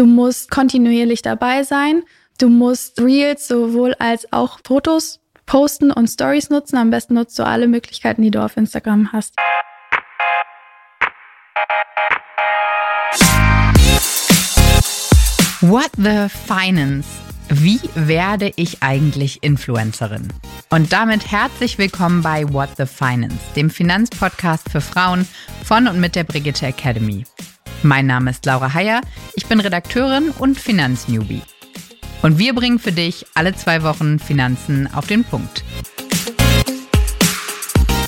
Du musst kontinuierlich dabei sein. Du musst Reels sowohl als auch Fotos posten und Stories nutzen. Am besten nutzt du alle Möglichkeiten, die du auf Instagram hast. What the Finance? Wie werde ich eigentlich Influencerin? Und damit herzlich willkommen bei What the Finance, dem Finanzpodcast für Frauen von und mit der Brigitte Academy. Mein Name ist Laura Heyer, ich bin Redakteurin und Finanznewbie. Und wir bringen für dich alle zwei Wochen Finanzen auf den Punkt.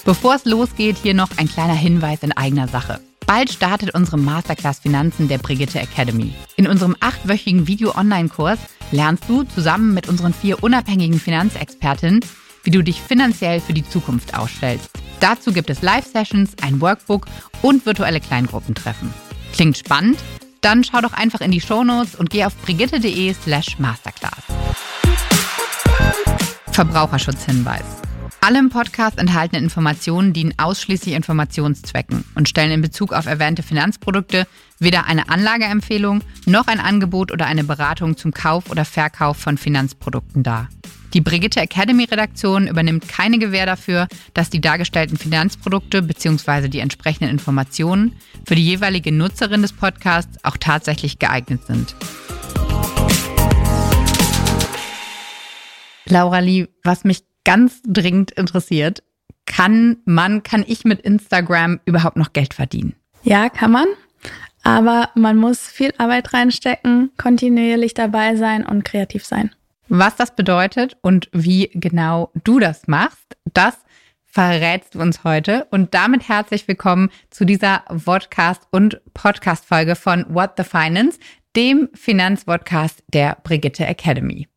Bevor es losgeht, hier noch ein kleiner Hinweis in eigener Sache. Bald startet unsere Masterclass Finanzen der Brigitte Academy. In unserem achtwöchigen Video-Online-Kurs lernst du zusammen mit unseren vier unabhängigen Finanzexpertinnen, wie du dich finanziell für die Zukunft ausstellst. Dazu gibt es Live-Sessions, ein Workbook und virtuelle Kleingruppentreffen. Klingt spannend? Dann schau doch einfach in die Shownotes und geh auf brigitte.de slash masterclass. Verbraucherschutzhinweis. Alle im Podcast enthaltenen Informationen dienen ausschließlich Informationszwecken und stellen in Bezug auf erwähnte Finanzprodukte weder eine Anlageempfehlung noch ein Angebot oder eine Beratung zum Kauf oder Verkauf von Finanzprodukten dar. Die Brigitte Academy Redaktion übernimmt keine Gewähr dafür, dass die dargestellten Finanzprodukte bzw. die entsprechenden Informationen für die jeweilige Nutzerin des Podcasts auch tatsächlich geeignet sind. Laura Lee, was mich ganz dringend interessiert. Kann man, kann ich mit Instagram überhaupt noch Geld verdienen? Ja, kann man. Aber man muss viel Arbeit reinstecken, kontinuierlich dabei sein und kreativ sein. Was das bedeutet und wie genau du das machst, das verrätst du uns heute. Und damit herzlich willkommen zu dieser Vodcast- und Podcast-Folge von What the Finance, dem Finanzpodcast der Brigitte Academy.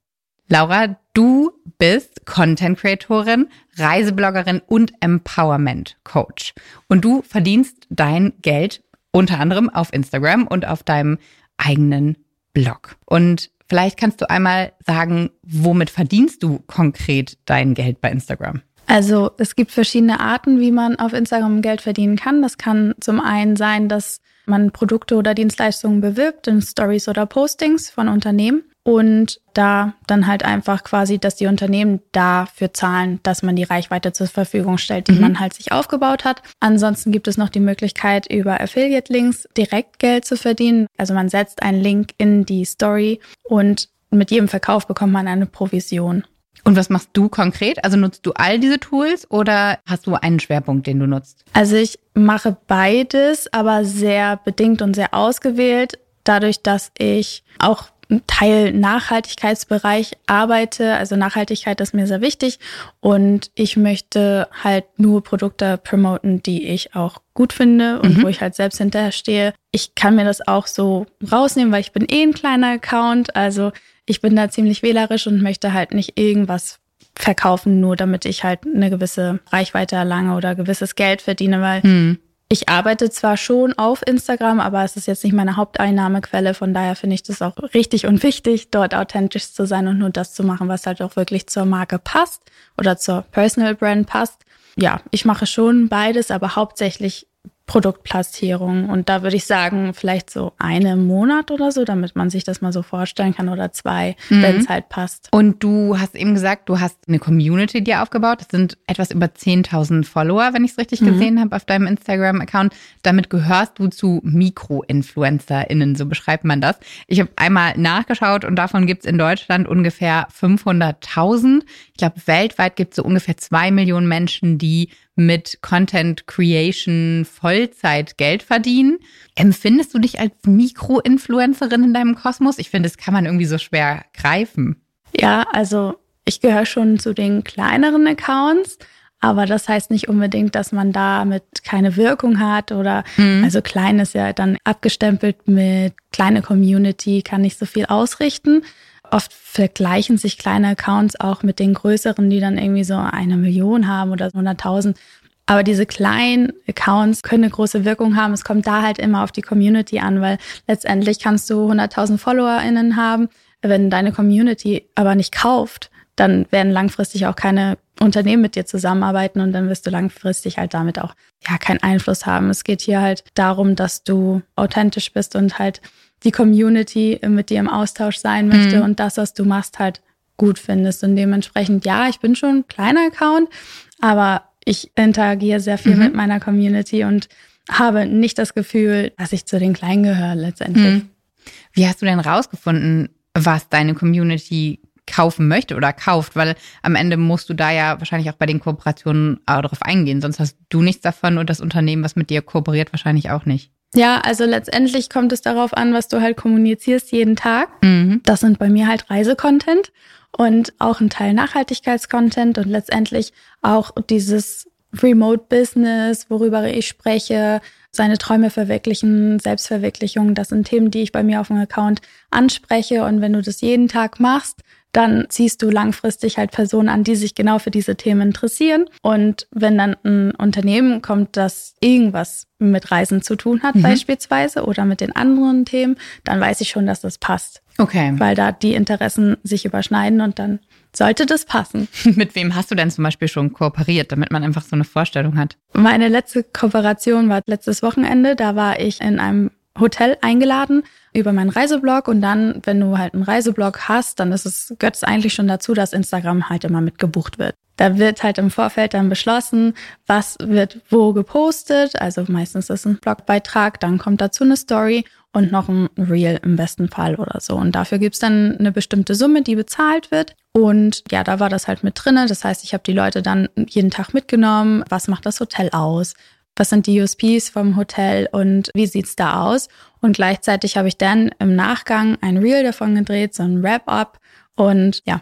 Laura, du bist Content Creatorin, Reisebloggerin und Empowerment Coach. Und du verdienst dein Geld unter anderem auf Instagram und auf deinem eigenen Blog. Und vielleicht kannst du einmal sagen, womit verdienst du konkret dein Geld bei Instagram? Also es gibt verschiedene Arten, wie man auf Instagram Geld verdienen kann. Das kann zum einen sein, dass man Produkte oder Dienstleistungen bewirbt in Stories oder Postings von Unternehmen und da dann halt einfach quasi, dass die Unternehmen dafür zahlen, dass man die Reichweite zur Verfügung stellt, die mhm. man halt sich aufgebaut hat. Ansonsten gibt es noch die Möglichkeit, über Affiliate-Links direkt Geld zu verdienen. Also man setzt einen Link in die Story und mit jedem Verkauf bekommt man eine Provision. Und was machst du konkret? Also nutzt du all diese Tools oder hast du einen Schwerpunkt, den du nutzt? Also ich mache beides, aber sehr bedingt und sehr ausgewählt. Dadurch, dass ich auch Teil Nachhaltigkeitsbereich arbeite. Also Nachhaltigkeit ist mir sehr wichtig und ich möchte halt nur Produkte promoten, die ich auch gut finde und mhm. wo ich halt selbst hinterher stehe. Ich kann mir das auch so rausnehmen, weil ich bin eh ein kleiner Account. Also ich bin da ziemlich wählerisch und möchte halt nicht irgendwas verkaufen, nur damit ich halt eine gewisse Reichweite erlange oder gewisses Geld verdiene, weil mhm ich arbeite zwar schon auf Instagram, aber es ist jetzt nicht meine Haupteinnahmequelle. Von daher finde ich das auch richtig und wichtig, dort authentisch zu sein und nur das zu machen, was halt auch wirklich zur Marke passt oder zur Personal Brand passt. Ja, ich mache schon beides, aber hauptsächlich Produktplatzierung. Und da würde ich sagen, vielleicht so einen Monat oder so, damit man sich das mal so vorstellen kann oder zwei, mhm. wenn es halt passt. Und du hast eben gesagt, du hast eine Community dir aufgebaut. Das sind etwas über 10.000 Follower, wenn ich es richtig mhm. gesehen habe auf deinem Instagram-Account. Damit gehörst du zu Mikro-InfluencerInnen, so beschreibt man das. Ich habe einmal nachgeschaut und davon gibt es in Deutschland ungefähr 500.000. Ich glaube, weltweit gibt es so ungefähr zwei Millionen Menschen, die mit Content Creation Vollzeit Geld verdienen. Empfindest du dich als Mikroinfluencerin in deinem Kosmos? Ich finde, das kann man irgendwie so schwer greifen. Ja, also ich gehöre schon zu den kleineren Accounts, aber das heißt nicht unbedingt, dass man damit keine Wirkung hat oder mhm. also klein ist ja dann abgestempelt mit kleine Community, kann nicht so viel ausrichten. Oft vergleichen sich kleine Accounts auch mit den größeren, die dann irgendwie so eine Million haben oder 100.000. Aber diese kleinen Accounts können eine große Wirkung haben. Es kommt da halt immer auf die Community an, weil letztendlich kannst du 100.000 FollowerInnen haben. Wenn deine Community aber nicht kauft, dann werden langfristig auch keine Unternehmen mit dir zusammenarbeiten und dann wirst du langfristig halt damit auch ja keinen Einfluss haben. Es geht hier halt darum, dass du authentisch bist und halt die Community mit dir im Austausch sein möchte mhm. und das, was du machst, halt gut findest. Und dementsprechend, ja, ich bin schon ein kleiner Account, aber ich interagiere sehr viel mhm. mit meiner Community und habe nicht das Gefühl, dass ich zu den Kleinen gehöre letztendlich. Mhm. Wie hast du denn rausgefunden, was deine Community kaufen möchte oder kauft, weil am Ende musst du da ja wahrscheinlich auch bei den Kooperationen darauf eingehen. Sonst hast du nichts davon und das Unternehmen, was mit dir kooperiert, wahrscheinlich auch nicht. Ja, also letztendlich kommt es darauf an, was du halt kommunizierst jeden Tag. Mhm. Das sind bei mir halt Reisecontent und auch ein Teil Nachhaltigkeitscontent und letztendlich auch dieses Remote Business, worüber ich spreche, seine Träume verwirklichen, Selbstverwirklichung. Das sind Themen, die ich bei mir auf dem Account anspreche. Und wenn du das jeden Tag machst, dann ziehst du langfristig halt Personen an, die sich genau für diese Themen interessieren. Und wenn dann ein Unternehmen kommt, das irgendwas mit Reisen zu tun hat, mhm. beispielsweise, oder mit den anderen Themen, dann weiß ich schon, dass das passt. Okay. Weil da die Interessen sich überschneiden und dann sollte das passen. Mit wem hast du denn zum Beispiel schon kooperiert, damit man einfach so eine Vorstellung hat? Meine letzte Kooperation war letztes Wochenende. Da war ich in einem Hotel eingeladen über meinen Reiseblog und dann, wenn du halt einen Reiseblog hast, dann ist es, es eigentlich schon dazu, dass Instagram halt immer mitgebucht wird. Da wird halt im Vorfeld dann beschlossen, was wird wo gepostet. Also meistens ist ein Blogbeitrag, dann kommt dazu eine Story und noch ein Reel im besten Fall oder so. Und dafür gibt's dann eine bestimmte Summe, die bezahlt wird. Und ja, da war das halt mit drinne. Das heißt, ich habe die Leute dann jeden Tag mitgenommen. Was macht das Hotel aus? Was sind die USPs vom Hotel und wie sieht's da aus? Und gleichzeitig habe ich dann im Nachgang ein Reel davon gedreht, so ein Wrap-up. Und ja,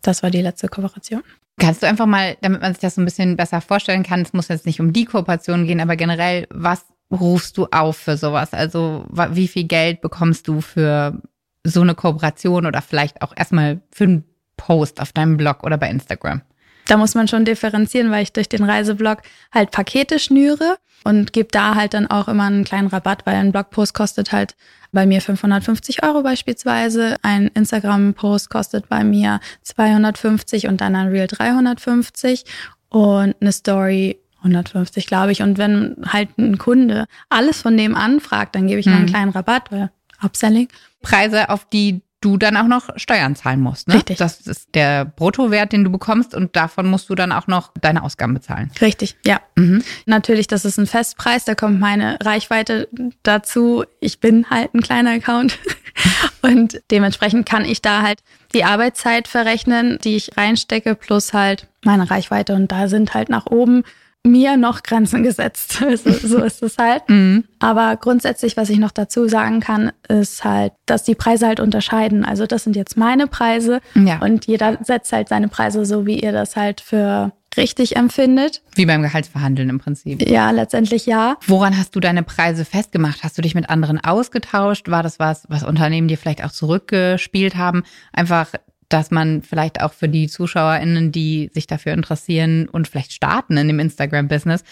das war die letzte Kooperation. Kannst du einfach mal, damit man sich das so ein bisschen besser vorstellen kann, es muss jetzt nicht um die Kooperation gehen, aber generell, was rufst du auf für sowas? Also wie viel Geld bekommst du für so eine Kooperation oder vielleicht auch erstmal für einen Post auf deinem Blog oder bei Instagram? Da muss man schon differenzieren, weil ich durch den Reiseblog halt Pakete schnüre und gebe da halt dann auch immer einen kleinen Rabatt, weil ein Blogpost kostet halt bei mir 550 Euro beispielsweise. Ein Instagram-Post kostet bei mir 250 und dann ein Reel 350 und eine Story 150, glaube ich. Und wenn halt ein Kunde alles von dem anfragt, dann gebe ich mhm. einen kleinen Rabatt, weil Upselling. Preise, auf die du dann auch noch Steuern zahlen musst. Ne? Richtig. Das ist der Bruttowert, den du bekommst und davon musst du dann auch noch deine Ausgaben bezahlen. Richtig, ja. Mhm. Natürlich, das ist ein Festpreis, da kommt meine Reichweite dazu. Ich bin halt ein kleiner Account und dementsprechend kann ich da halt die Arbeitszeit verrechnen, die ich reinstecke, plus halt meine Reichweite und da sind halt nach oben mir noch Grenzen gesetzt. so, so ist es halt. Mhm. Aber grundsätzlich, was ich noch dazu sagen kann, ist halt, dass die Preise halt unterscheiden. Also das sind jetzt meine Preise ja. und jeder setzt halt seine Preise so, wie ihr das halt für richtig empfindet. Wie beim Gehaltsverhandeln im Prinzip. Ja, letztendlich ja. Woran hast du deine Preise festgemacht? Hast du dich mit anderen ausgetauscht? War das was, was Unternehmen dir vielleicht auch zurückgespielt haben? Einfach dass man vielleicht auch für die ZuschauerInnen, die sich dafür interessieren und vielleicht starten in dem Instagram-Business,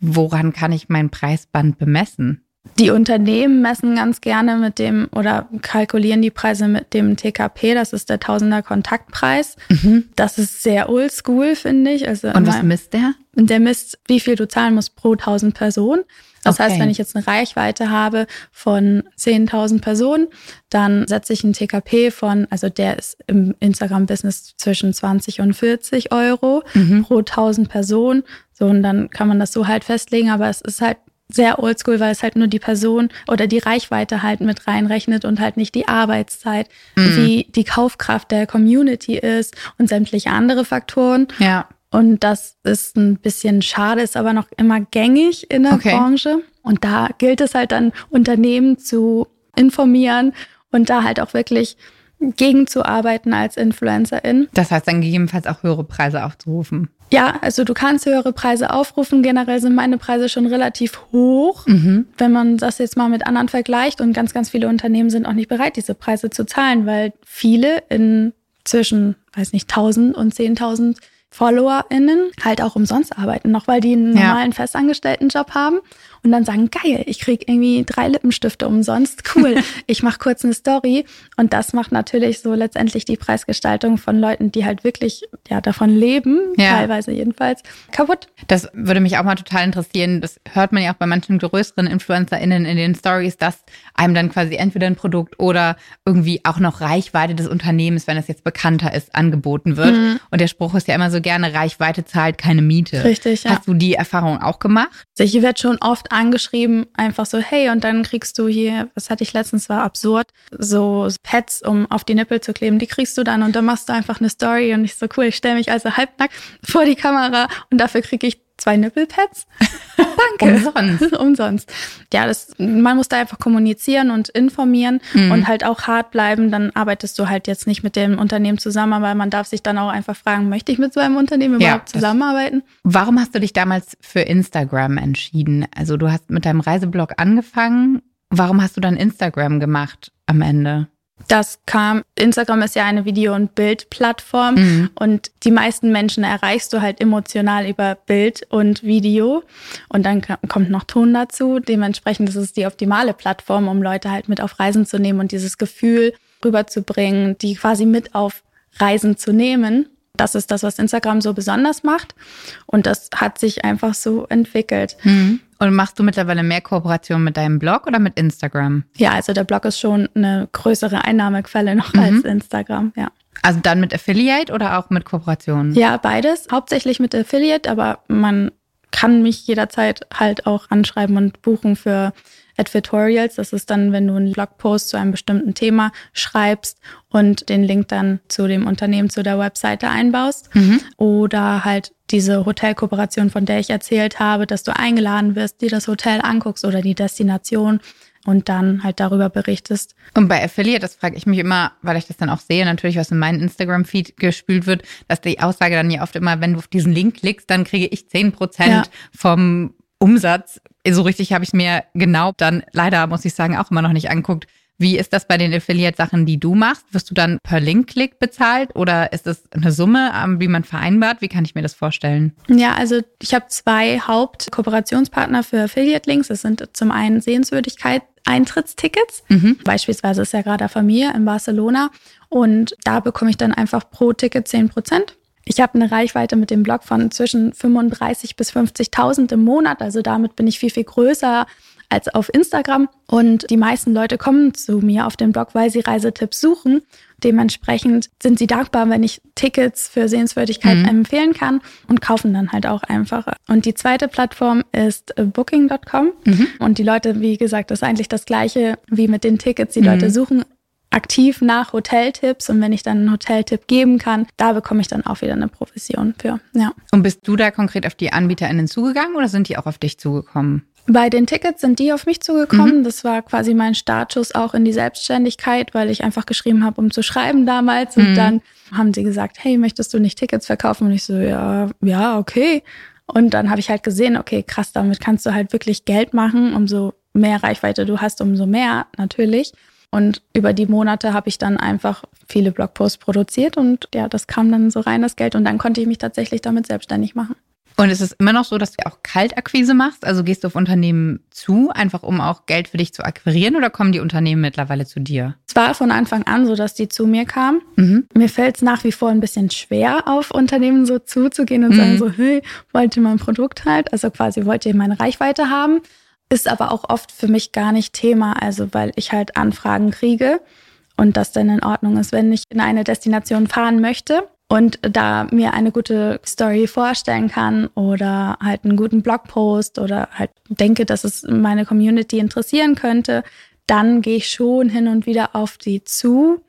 woran kann ich mein Preisband bemessen? Die Unternehmen messen ganz gerne mit dem oder kalkulieren die Preise mit dem TKP, das ist der Tausender Kontaktpreis. Mhm. Das ist sehr oldschool, finde ich. Also Und was misst der? Der misst, wie viel du zahlen musst pro 1000 Personen. Das okay. heißt, wenn ich jetzt eine Reichweite habe von 10.000 Personen, dann setze ich einen TKP von, also der ist im Instagram-Business zwischen 20 und 40 Euro mhm. pro 1000 Personen. So, und dann kann man das so halt festlegen, aber es ist halt sehr oldschool, weil es halt nur die Person oder die Reichweite halt mit reinrechnet und halt nicht die Arbeitszeit, mhm. wie die Kaufkraft der Community ist und sämtliche andere Faktoren. Ja. Und das ist ein bisschen schade, ist aber noch immer gängig in der okay. Branche. Und da gilt es halt dann, Unternehmen zu informieren und da halt auch wirklich gegenzuarbeiten als Influencerin. Das heißt dann gegebenenfalls auch höhere Preise aufzurufen. Ja, also du kannst höhere Preise aufrufen. Generell sind meine Preise schon relativ hoch, mhm. wenn man das jetzt mal mit anderen vergleicht. Und ganz, ganz viele Unternehmen sind auch nicht bereit, diese Preise zu zahlen, weil viele in zwischen, weiß nicht, 1000 und 10.000 FollowerInnen halt auch umsonst arbeiten, noch weil die einen normalen ja. festangestellten Job haben. Und dann sagen, geil, ich krieg irgendwie drei Lippenstifte umsonst, cool, ich mache kurz eine Story und das macht natürlich so letztendlich die Preisgestaltung von Leuten, die halt wirklich ja davon leben, ja. teilweise jedenfalls, kaputt. Das würde mich auch mal total interessieren. Das hört man ja auch bei manchen größeren InfluencerInnen in den Stories, dass einem dann quasi entweder ein Produkt oder irgendwie auch noch Reichweite des Unternehmens, wenn es jetzt bekannter ist, angeboten wird. Mhm. Und der Spruch ist ja immer so gerne, Reichweite zahlt keine Miete. Richtig, ja. Hast du die Erfahrung auch gemacht? Also ich werde schon oft angeschrieben, einfach so, hey, und dann kriegst du hier, was hatte ich letztens, war absurd, so Pads, um auf die Nippel zu kleben, die kriegst du dann und dann machst du einfach eine Story und ich so, cool, ich stelle mich also halbnackt vor die Kamera und dafür kriege ich zwei Nippelpads. Danke. Umsonst. Umsonst. Ja, das, man muss da einfach kommunizieren und informieren mhm. und halt auch hart bleiben. Dann arbeitest du halt jetzt nicht mit dem Unternehmen zusammen, weil man darf sich dann auch einfach fragen, möchte ich mit so einem Unternehmen ja, überhaupt zusammenarbeiten? Warum hast du dich damals für Instagram entschieden? Also du hast mit deinem Reiseblog angefangen. Warum hast du dann Instagram gemacht am Ende? Das kam, Instagram ist ja eine Video- und Bildplattform mhm. und die meisten Menschen erreichst du halt emotional über Bild und Video und dann kommt noch Ton dazu. Dementsprechend ist es die optimale Plattform, um Leute halt mit auf Reisen zu nehmen und dieses Gefühl rüberzubringen, die quasi mit auf Reisen zu nehmen. Das ist das, was Instagram so besonders macht. Und das hat sich einfach so entwickelt. Mhm. Und machst du mittlerweile mehr Kooperation mit deinem Blog oder mit Instagram? Ja, also der Blog ist schon eine größere Einnahmequelle noch mhm. als Instagram, ja. Also dann mit Affiliate oder auch mit Kooperation? Ja, beides. Hauptsächlich mit Affiliate, aber man kann mich jederzeit halt auch anschreiben und buchen für Advertorials. Das ist dann, wenn du einen Blogpost zu einem bestimmten Thema schreibst und den Link dann zu dem Unternehmen, zu der Webseite einbaust. Mhm. Oder halt diese Hotelkooperation, von der ich erzählt habe, dass du eingeladen wirst, dir das Hotel anguckst oder die Destination und dann halt darüber berichtest. Und bei Affiliate, das frage ich mich immer, weil ich das dann auch sehe, natürlich, was in meinen Instagram-Feed gespült wird, dass die Aussage dann ja oft immer, wenn du auf diesen Link klickst, dann kriege ich 10 Prozent ja. vom Umsatz. So richtig habe ich mir genau dann leider, muss ich sagen, auch immer noch nicht anguckt. Wie ist das bei den Affiliate-Sachen, die du machst? Wirst du dann per Link-Klick bezahlt oder ist das eine Summe, ähm, wie man vereinbart? Wie kann ich mir das vorstellen? Ja, also ich habe zwei Hauptkooperationspartner für Affiliate-Links. Das sind zum einen Sehenswürdigkeit Eintrittstickets. Mhm. Beispielsweise ist ja gerade Familie in Barcelona und da bekomme ich dann einfach pro Ticket 10 Prozent. Ich habe eine Reichweite mit dem Blog von zwischen 35 bis 50.000 im Monat. Also damit bin ich viel, viel größer als auf Instagram. Und die meisten Leute kommen zu mir auf den Blog, weil sie Reisetipps suchen. Dementsprechend sind sie dankbar, wenn ich Tickets für Sehenswürdigkeiten mhm. empfehlen kann und kaufen dann halt auch einfacher. Und die zweite Plattform ist booking.com. Mhm. Und die Leute, wie gesagt, das ist eigentlich das gleiche wie mit den Tickets. Die mhm. Leute suchen aktiv nach Hoteltipps und wenn ich dann einen Hoteltipp geben kann, da bekomme ich dann auch wieder eine Provision für. Ja. Und bist du da konkret auf die AnbieterInnen zugegangen oder sind die auch auf dich zugekommen? Bei den Tickets sind die auf mich zugekommen. Mhm. Das war quasi mein Startschuss auch in die Selbstständigkeit, weil ich einfach geschrieben habe, um zu schreiben damals. Und mhm. dann haben sie gesagt, hey, möchtest du nicht Tickets verkaufen? Und ich so, ja, ja, okay. Und dann habe ich halt gesehen, okay, krass, damit kannst du halt wirklich Geld machen. Umso mehr Reichweite du hast, umso mehr natürlich. Und über die Monate habe ich dann einfach viele Blogposts produziert und ja, das kam dann so rein, das Geld. Und dann konnte ich mich tatsächlich damit selbstständig machen. Und ist es immer noch so, dass du auch Kaltakquise machst? Also gehst du auf Unternehmen zu, einfach um auch Geld für dich zu akquirieren oder kommen die Unternehmen mittlerweile zu dir? Es war von Anfang an so, dass die zu mir kamen. Mhm. Mir fällt es nach wie vor ein bisschen schwer, auf Unternehmen so zuzugehen und mhm. sagen so, hey, wollt ihr mein Produkt halt? Also quasi wollt ihr meine Reichweite haben? Ist aber auch oft für mich gar nicht Thema, also weil ich halt Anfragen kriege und das dann in Ordnung ist, wenn ich in eine Destination fahren möchte und da mir eine gute Story vorstellen kann oder halt einen guten Blogpost oder halt denke, dass es meine Community interessieren könnte, dann gehe ich schon hin und wieder auf die zu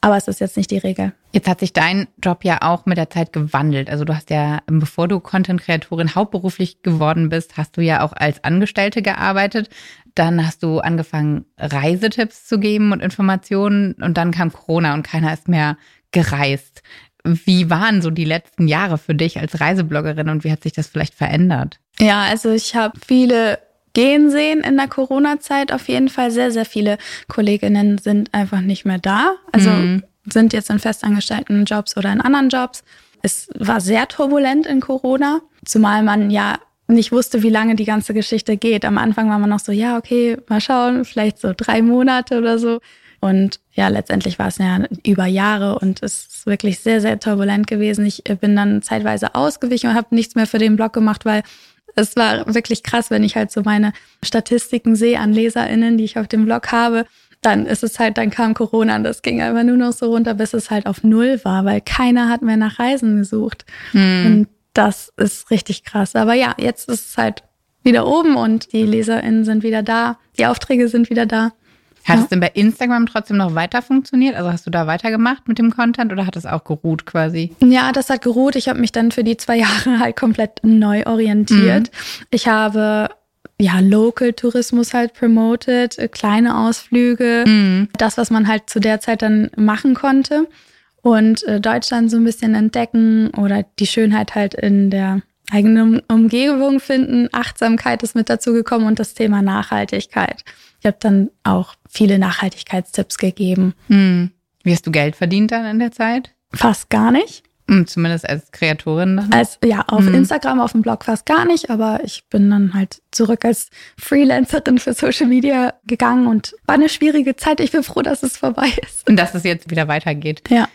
aber es ist jetzt nicht die Regel. Jetzt hat sich dein Job ja auch mit der Zeit gewandelt. Also du hast ja, bevor du Content-Kreatorin hauptberuflich geworden bist, hast du ja auch als Angestellte gearbeitet. Dann hast du angefangen, Reisetipps zu geben und Informationen. Und dann kam Corona und keiner ist mehr gereist. Wie waren so die letzten Jahre für dich als Reisebloggerin und wie hat sich das vielleicht verändert? Ja, also ich habe viele gehen sehen in der Corona-Zeit. Auf jeden Fall sehr, sehr viele Kolleginnen sind einfach nicht mehr da. Also mhm. Sind jetzt in festangestellten Jobs oder in anderen Jobs. Es war sehr turbulent in Corona, zumal man ja nicht wusste, wie lange die ganze Geschichte geht. Am Anfang war man noch so, ja, okay, mal schauen, vielleicht so drei Monate oder so. Und ja, letztendlich war es ja über Jahre und es ist wirklich sehr, sehr turbulent gewesen. Ich bin dann zeitweise ausgewichen und habe nichts mehr für den Blog gemacht, weil es war wirklich krass, wenn ich halt so meine Statistiken sehe an LeserInnen, die ich auf dem Blog habe. Dann ist es halt, dann kam Corona und das ging einfach nur noch so runter, bis es halt auf Null war, weil keiner hat mehr nach Reisen gesucht. Hm. Und das ist richtig krass. Aber ja, jetzt ist es halt wieder oben und die LeserInnen sind wieder da, die Aufträge sind wieder da. Hat ja. es denn bei Instagram trotzdem noch weiter funktioniert? Also hast du da weitergemacht mit dem Content oder hat es auch geruht quasi? Ja, das hat geruht. Ich habe mich dann für die zwei Jahre halt komplett neu orientiert. Mhm. Ich habe ja, Local Tourismus halt promoted, kleine Ausflüge, mhm. das, was man halt zu der Zeit dann machen konnte und äh, Deutschland so ein bisschen entdecken oder die Schönheit halt in der eigenen Umgebung finden. Achtsamkeit ist mit dazu gekommen und das Thema Nachhaltigkeit. Ich habe dann auch viele Nachhaltigkeitstipps gegeben. Hm. Wie hast du Geld verdient dann in der Zeit? Fast gar nicht. Hm, zumindest als Kreatorin. Als, ja, auf hm. Instagram, auf dem Blog fast gar nicht, aber ich bin dann halt zurück als Freelancerin für Social Media gegangen und war eine schwierige Zeit. Ich bin froh, dass es vorbei ist. Und dass es jetzt wieder weitergeht. Ja.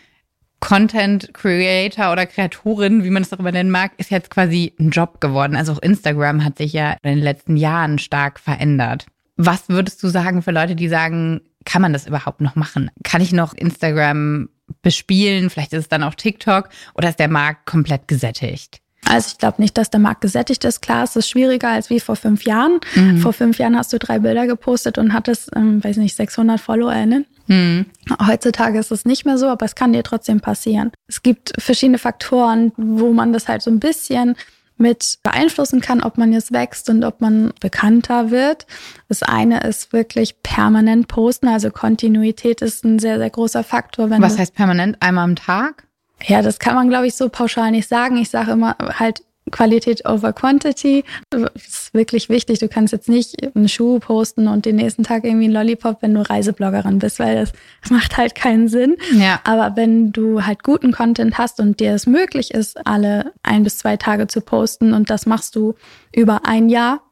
Content Creator oder Kreatorin, wie man es auch immer nennen mag, ist jetzt quasi ein Job geworden. Also auch Instagram hat sich ja in den letzten Jahren stark verändert. Was würdest du sagen für Leute, die sagen, kann man das überhaupt noch machen? Kann ich noch Instagram bespielen? Vielleicht ist es dann auch TikTok oder ist der Markt komplett gesättigt? Also ich glaube nicht, dass der Markt gesättigt ist. Klar, es ist schwieriger als wie vor fünf Jahren. Mhm. Vor fünf Jahren hast du drei Bilder gepostet und hattest, ähm, weiß nicht, 600 FollowerInnen. Mhm. Heutzutage ist es nicht mehr so, aber es kann dir trotzdem passieren. Es gibt verschiedene Faktoren, wo man das halt so ein bisschen mit beeinflussen kann, ob man jetzt wächst und ob man bekannter wird. Das eine ist wirklich permanent posten, also Kontinuität ist ein sehr, sehr großer Faktor. Was heißt permanent? Einmal am Tag? Ja, das kann man, glaube ich, so pauschal nicht sagen. Ich sage immer halt Qualität over Quantity. Das ist wirklich wichtig. Du kannst jetzt nicht einen Schuh posten und den nächsten Tag irgendwie einen Lollipop, wenn du Reisebloggerin bist, weil das macht halt keinen Sinn. Ja. Aber wenn du halt guten Content hast und dir es möglich ist, alle ein bis zwei Tage zu posten und das machst du über ein Jahr,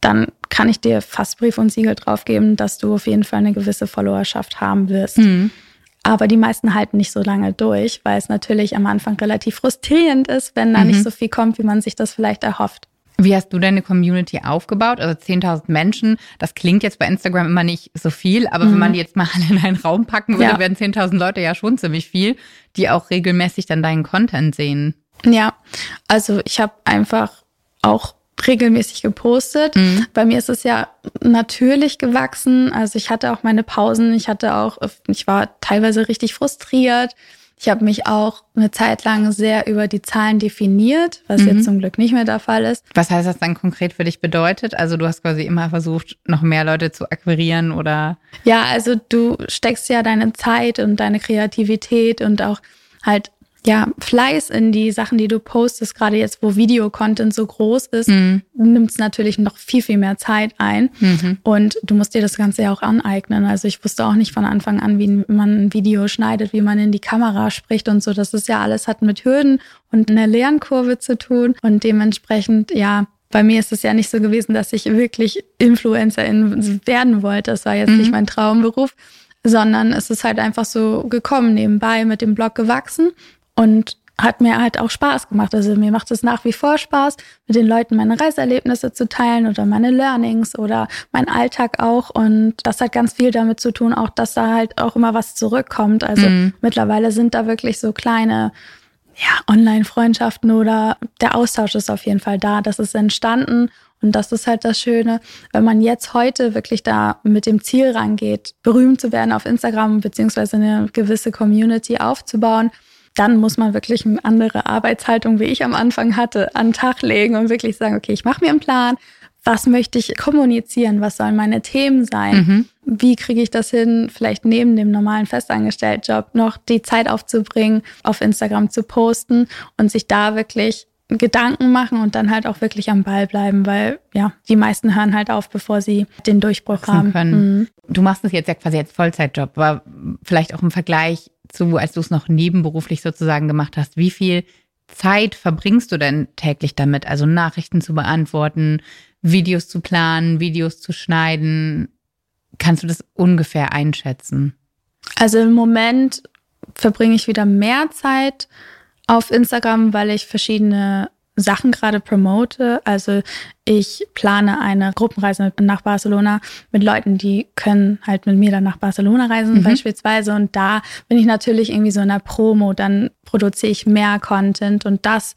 dann kann ich dir fast Brief und Siegel drauf geben, dass du auf jeden Fall eine gewisse Followerschaft haben wirst. Mhm. Aber die meisten halten nicht so lange durch, weil es natürlich am Anfang relativ frustrierend ist, wenn da mhm. nicht so viel kommt, wie man sich das vielleicht erhofft. Wie hast du deine Community aufgebaut? Also 10.000 Menschen, das klingt jetzt bei Instagram immer nicht so viel, aber mhm. wenn man die jetzt mal alle in einen Raum packen würde, ja. wären 10.000 Leute ja schon ziemlich viel, die auch regelmäßig dann deinen Content sehen. Ja, also ich habe einfach auch regelmäßig gepostet. Mhm. Bei mir ist es ja natürlich gewachsen. Also ich hatte auch meine Pausen. Ich hatte auch, ich war teilweise richtig frustriert. Ich habe mich auch eine Zeit lang sehr über die Zahlen definiert, was mhm. jetzt zum Glück nicht mehr der Fall ist. Was heißt das dann konkret für dich bedeutet? Also du hast quasi immer versucht, noch mehr Leute zu akquirieren oder? Ja, also du steckst ja deine Zeit und deine Kreativität und auch halt ja, Fleiß in die Sachen, die du postest, gerade jetzt, wo Videocontent so groß ist, mhm. nimmt es natürlich noch viel, viel mehr Zeit ein. Mhm. Und du musst dir das Ganze ja auch aneignen. Also ich wusste auch nicht von Anfang an, wie man ein Video schneidet, wie man in die Kamera spricht und so. Das ist ja alles hat mit Hürden und einer Lernkurve zu tun. Und dementsprechend, ja, bei mir ist es ja nicht so gewesen, dass ich wirklich Influencerin werden wollte. Das war jetzt mhm. nicht mein Traumberuf sondern es ist halt einfach so gekommen, nebenbei mit dem Blog gewachsen und hat mir halt auch Spaß gemacht. Also mir macht es nach wie vor Spaß, mit den Leuten meine Reiserlebnisse zu teilen oder meine Learnings oder mein Alltag auch. Und das hat ganz viel damit zu tun, auch dass da halt auch immer was zurückkommt. Also mhm. mittlerweile sind da wirklich so kleine ja, Online-Freundschaften oder der Austausch ist auf jeden Fall da. Das ist entstanden. Und das ist halt das Schöne, wenn man jetzt heute wirklich da mit dem Ziel rangeht, berühmt zu werden auf Instagram beziehungsweise eine gewisse Community aufzubauen, dann muss man wirklich eine andere Arbeitshaltung, wie ich am Anfang hatte, an den Tag legen und wirklich sagen, okay, ich mache mir einen Plan. Was möchte ich kommunizieren? Was sollen meine Themen sein? Mhm. Wie kriege ich das hin, vielleicht neben dem normalen Festangestelltenjob noch die Zeit aufzubringen, auf Instagram zu posten und sich da wirklich Gedanken machen und dann halt auch wirklich am Ball bleiben, weil ja, die meisten hören halt auf, bevor sie den Durchbruch haben. Können. Mhm. Du machst es jetzt ja quasi als Vollzeitjob, aber vielleicht auch im Vergleich zu, als du es noch nebenberuflich sozusagen gemacht hast, wie viel Zeit verbringst du denn täglich damit? Also Nachrichten zu beantworten, Videos zu planen, Videos zu schneiden. Kannst du das ungefähr einschätzen? Also im Moment verbringe ich wieder mehr Zeit auf Instagram, weil ich verschiedene Sachen gerade promote. Also ich plane eine Gruppenreise nach Barcelona mit Leuten, die können halt mit mir dann nach Barcelona reisen mhm. beispielsweise. Und da bin ich natürlich irgendwie so in der Promo, dann produziere ich mehr Content und das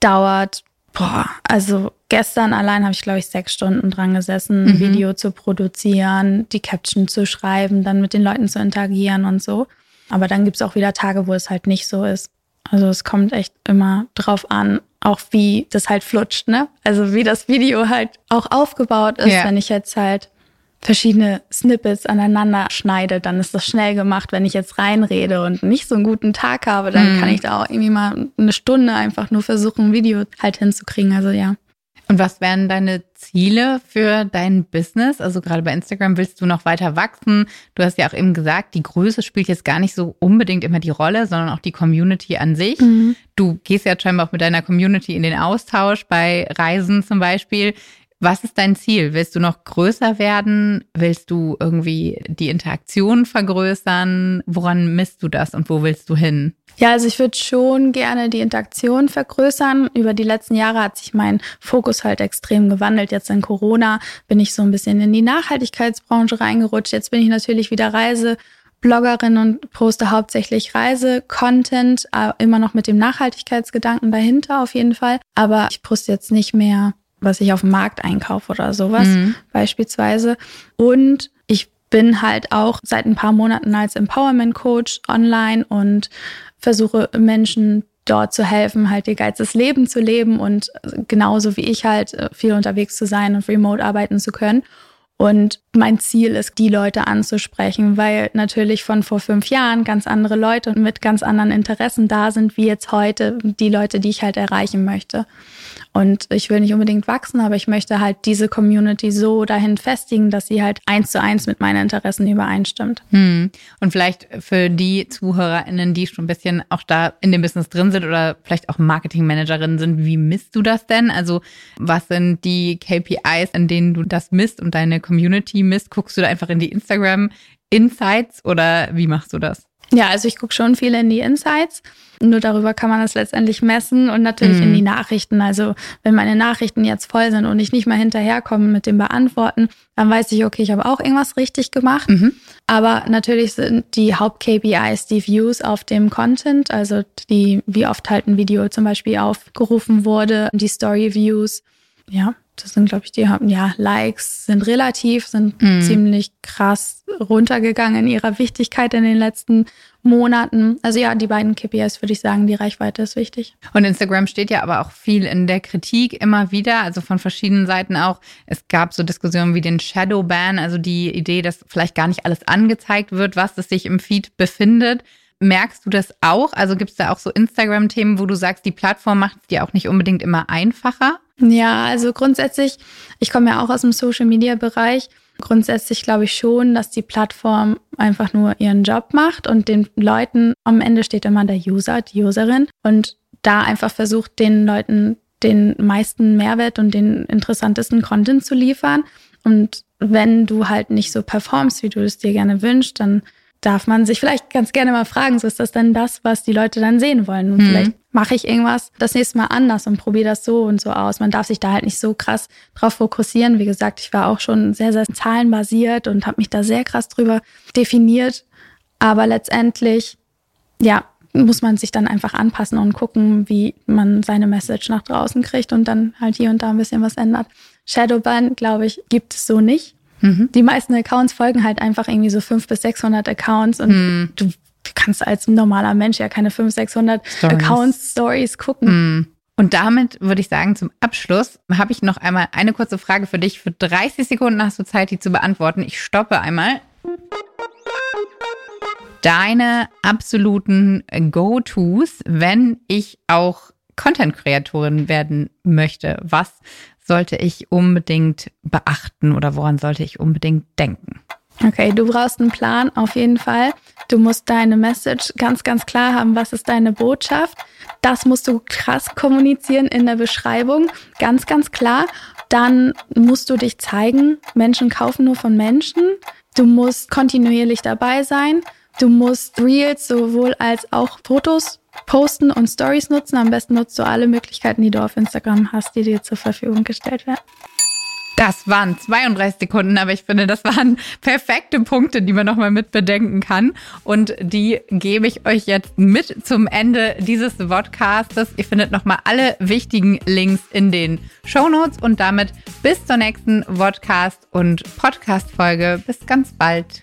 dauert, boah, also gestern allein habe ich, glaube ich, sechs Stunden dran gesessen, ein mhm. Video zu produzieren, die Caption zu schreiben, dann mit den Leuten zu interagieren und so. Aber dann gibt's auch wieder Tage, wo es halt nicht so ist. Also es kommt echt immer drauf an, auch wie das halt flutscht, ne? Also wie das Video halt auch aufgebaut ist. Ja. Wenn ich jetzt halt verschiedene Snippets aneinander schneide, dann ist das schnell gemacht. Wenn ich jetzt reinrede und nicht so einen guten Tag habe, dann mhm. kann ich da auch irgendwie mal eine Stunde einfach nur versuchen, ein Video halt hinzukriegen. Also ja. Und was wären deine Ziele für dein Business? Also gerade bei Instagram willst du noch weiter wachsen. Du hast ja auch eben gesagt, die Größe spielt jetzt gar nicht so unbedingt immer die Rolle, sondern auch die Community an sich. Mhm. Du gehst ja scheinbar auch mit deiner Community in den Austausch bei Reisen zum Beispiel. Was ist dein Ziel? Willst du noch größer werden? Willst du irgendwie die Interaktion vergrößern? Woran misst du das und wo willst du hin? Ja, also ich würde schon gerne die Interaktion vergrößern. Über die letzten Jahre hat sich mein Fokus halt extrem gewandelt. Jetzt in Corona bin ich so ein bisschen in die Nachhaltigkeitsbranche reingerutscht. Jetzt bin ich natürlich wieder Reisebloggerin und poste hauptsächlich Reise-Content, äh, immer noch mit dem Nachhaltigkeitsgedanken dahinter auf jeden Fall. Aber ich poste jetzt nicht mehr, was ich auf dem Markt einkaufe oder sowas mhm. beispielsweise. Und ich bin halt auch seit ein paar Monaten als Empowerment Coach online und versuche Menschen dort zu helfen, halt ihr geilstes Leben zu leben und genauso wie ich halt äh, viel unterwegs zu sein und remote arbeiten zu können. Und mein Ziel ist, die Leute anzusprechen, weil natürlich von vor fünf Jahren ganz andere Leute mit ganz anderen Interessen da sind, wie jetzt heute die Leute, die ich halt erreichen möchte. Und ich will nicht unbedingt wachsen, aber ich möchte halt diese Community so dahin festigen, dass sie halt eins zu eins mit meinen Interessen übereinstimmt. Hm. Und vielleicht für die ZuhörerInnen, die schon ein bisschen auch da in dem Business drin sind oder vielleicht auch Marketingmanagerinnen sind, wie misst du das denn? Also was sind die KPIs, in denen du das misst und deine Community misst? Guckst du da einfach in die Instagram Insights oder wie machst du das? Ja, also ich gucke schon viel in die Insights. Nur darüber kann man das letztendlich messen und natürlich mhm. in die Nachrichten. Also wenn meine Nachrichten jetzt voll sind und ich nicht mal hinterherkomme mit dem Beantworten, dann weiß ich, okay, ich habe auch irgendwas richtig gemacht. Mhm. Aber natürlich sind die Haupt-KPIs die Views auf dem Content, also die, wie oft halt ein Video zum Beispiel aufgerufen wurde, die Story-Views. Ja, das sind, glaube ich, die haben, ja, Likes sind relativ, sind mm. ziemlich krass runtergegangen in ihrer Wichtigkeit in den letzten Monaten. Also ja, die beiden KPIs würde ich sagen, die Reichweite ist wichtig. Und Instagram steht ja aber auch viel in der Kritik immer wieder, also von verschiedenen Seiten auch. Es gab so Diskussionen wie den Shadow Ban, also die Idee, dass vielleicht gar nicht alles angezeigt wird, was es sich im Feed befindet. Merkst du das auch? Also gibt es da auch so Instagram-Themen, wo du sagst, die Plattform macht es dir auch nicht unbedingt immer einfacher? Ja, also grundsätzlich, ich komme ja auch aus dem Social-Media-Bereich. Grundsätzlich glaube ich schon, dass die Plattform einfach nur ihren Job macht und den Leuten am Ende steht immer der User, die Userin und da einfach versucht, den Leuten den meisten Mehrwert und den interessantesten Content zu liefern. Und wenn du halt nicht so performst, wie du es dir gerne wünschst, dann darf man sich vielleicht ganz gerne mal fragen, so ist das denn das, was die Leute dann sehen wollen? Und mhm. vielleicht mache ich irgendwas das nächste Mal anders und probiere das so und so aus. Man darf sich da halt nicht so krass drauf fokussieren. Wie gesagt, ich war auch schon sehr, sehr zahlenbasiert und habe mich da sehr krass drüber definiert. Aber letztendlich, ja, muss man sich dann einfach anpassen und gucken, wie man seine Message nach draußen kriegt und dann halt hier und da ein bisschen was ändert. Shadowban, glaube ich, gibt es so nicht. Mhm. Die meisten Accounts folgen halt einfach irgendwie so 500 bis 600 Accounts und mhm. du kannst als normaler Mensch ja keine 500, 600 Stories. Accounts, Stories gucken. Mhm. Und damit würde ich sagen, zum Abschluss habe ich noch einmal eine kurze Frage für dich. Für 30 Sekunden hast du Zeit, die zu beantworten. Ich stoppe einmal. Deine absoluten Go-Tos, wenn ich auch Content-Kreatorin werden möchte. Was sollte ich unbedingt beachten oder woran sollte ich unbedingt denken? Okay, du brauchst einen Plan auf jeden Fall. Du musst deine Message ganz, ganz klar haben. Was ist deine Botschaft? Das musst du krass kommunizieren in der Beschreibung. Ganz, ganz klar. Dann musst du dich zeigen. Menschen kaufen nur von Menschen. Du musst kontinuierlich dabei sein. Du musst Reels sowohl als auch Fotos posten und Stories nutzen. Am besten nutzt du alle Möglichkeiten, die du auf Instagram hast, die dir zur Verfügung gestellt werden. Das waren 32 Sekunden, aber ich finde, das waren perfekte Punkte, die man nochmal mit bedenken kann. Und die gebe ich euch jetzt mit zum Ende dieses Podcastes. Ihr findet nochmal alle wichtigen Links in den Show Notes und damit bis zur nächsten Podcast- und Podcast-Folge. Bis ganz bald.